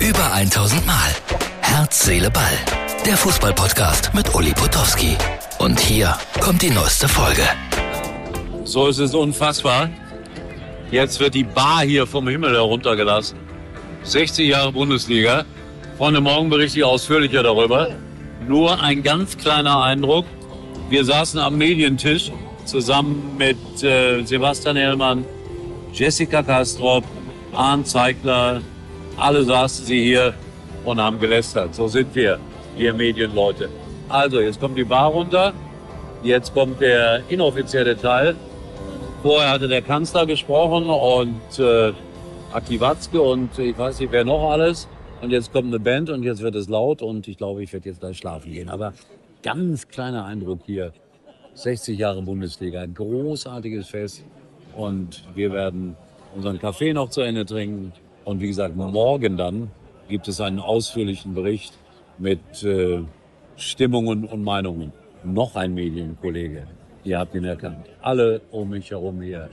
1000 Mal. Herz, Seele, Ball. Der Fußballpodcast mit Uli Potowski. Und hier kommt die neueste Folge. So ist es unfassbar. Jetzt wird die Bar hier vom Himmel heruntergelassen. 60 Jahre Bundesliga. Freunde, morgen berichte ich ausführlicher darüber. Nur ein ganz kleiner Eindruck. Wir saßen am Medientisch zusammen mit äh, Sebastian Hellmann, Jessica Kastrop, Arndt Zeigler. Alle saßen sie hier und haben gelästert. So sind wir, wir Medienleute. Also, jetzt kommt die Bar runter. Jetzt kommt der inoffizielle Teil. Vorher hatte der Kanzler gesprochen und äh, Aki Watzke und ich weiß nicht, wer noch alles. Und jetzt kommt eine Band und jetzt wird es laut und ich glaube, ich werde jetzt gleich schlafen gehen. Aber ganz kleiner Eindruck hier. 60 Jahre Bundesliga, ein großartiges Fest. Und wir werden unseren Kaffee noch zu Ende trinken. Und wie gesagt, morgen dann gibt es einen ausführlichen Bericht mit äh, Stimmungen und Meinungen. Noch ein Medienkollege. Ihr habt ihn erkannt. Alle um mich herum hier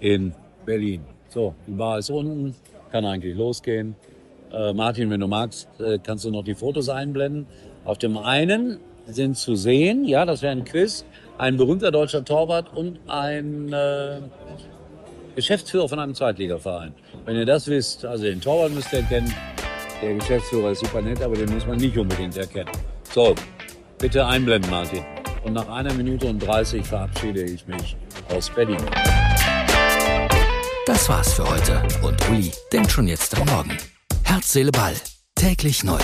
in Berlin. So, die Bar ist unten, kann eigentlich losgehen. Äh, Martin, wenn du magst, äh, kannst du noch die Fotos einblenden. Auf dem einen sind zu sehen, ja, das wäre ein Quiz, ein berühmter deutscher Torwart und ein äh, Geschäftsführer von einem Zweitligaverein. Wenn ihr das wisst, also den Torwart müsst ihr kennen, der Geschäftsführer ist super nett, aber den muss man nicht unbedingt erkennen. So, bitte einblenden, Martin. Und nach einer Minute und 30 verabschiede ich mich aus Berlin. Das war's für heute. Und Uli denkt schon jetzt am Morgen. Herz, Seele, Ball. Täglich neu.